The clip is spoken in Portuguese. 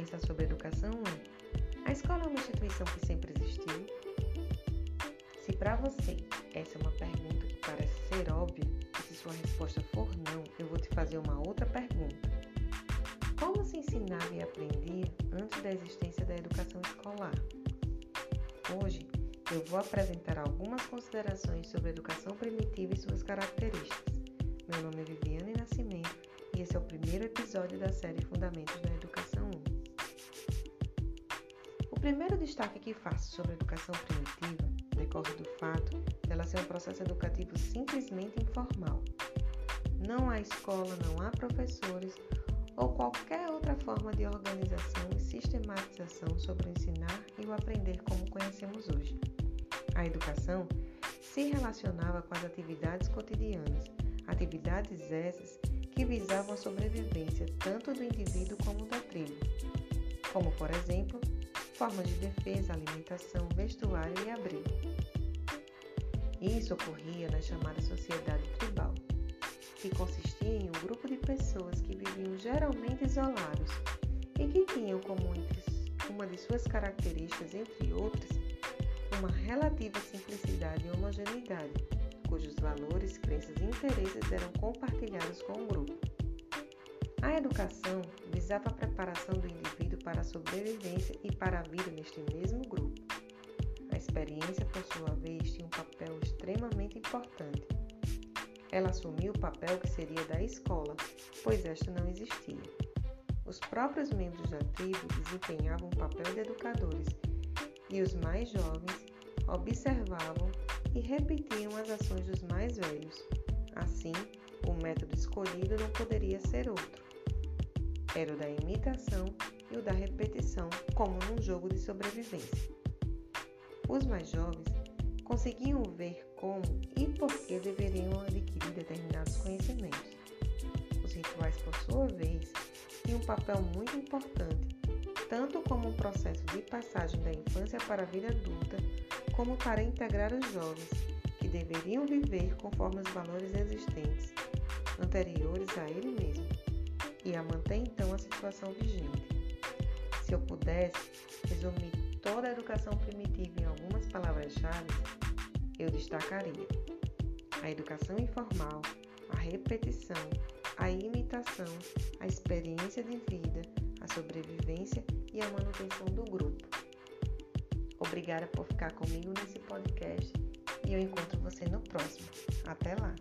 pensar sobre educação é: a escola é uma instituição que sempre existiu? Se para você essa é uma pergunta que parece ser óbvia, e se sua resposta for não, eu vou te fazer uma outra pergunta. Como se ensinava e aprendia antes da existência da educação escolar? Hoje eu vou apresentar algumas considerações sobre a educação primitiva e suas características. Meu nome é Viviane Nascimento e esse é o primeiro episódio da série Fundamentos da Educação 1. O primeiro destaque que faço sobre a educação primitiva decorre do fato dela ser um processo educativo simplesmente informal. Não há escola, não há professores ou qualquer outra forma de organização e sistematização sobre o ensinar e o aprender como conhecemos hoje. A educação se relacionava com as atividades cotidianas, atividades essas que visavam a sobrevivência tanto do indivíduo como da tribo, como, por exemplo, formas de defesa, alimentação, vestuário e abrigo. Isso ocorria na chamada sociedade tribal, que consistia em um grupo de pessoas que viviam geralmente isolados e que tinham como uma de suas características, entre outras, uma relativa simplicidade e homogeneidade, cujos valores, crenças e interesses eram compartilhados com o grupo. A educação visava a preparação do indivíduo para a sobrevivência e para a vida neste mesmo grupo. A experiência, por sua vez, tinha um papel extremamente importante. Ela assumiu o papel que seria da escola, pois esta não existia. Os próprios membros da tribo desempenhavam o papel de educadores e os mais jovens observavam e repetiam as ações dos mais velhos. Assim, o método escolhido não poderia ser outro. Era o da imitação e o da repetição, como num jogo de sobrevivência. Os mais jovens conseguiam ver como e por que deveriam adquirir determinados conhecimentos. Os rituais, por sua vez, tinham um papel muito importante, tanto como um processo de passagem da infância para a vida adulta, como para integrar os jovens, que deveriam viver conforme os valores existentes, anteriores a ele mesmo, e a manter então a situação vigente. Se eu pudesse resumir toda a educação primitiva em algumas palavras-chave, eu destacaria a educação informal, a repetição, a imitação, a experiência de vida, a sobrevivência e a manutenção do grupo. Obrigada por ficar comigo nesse podcast e eu encontro você no próximo. Até lá!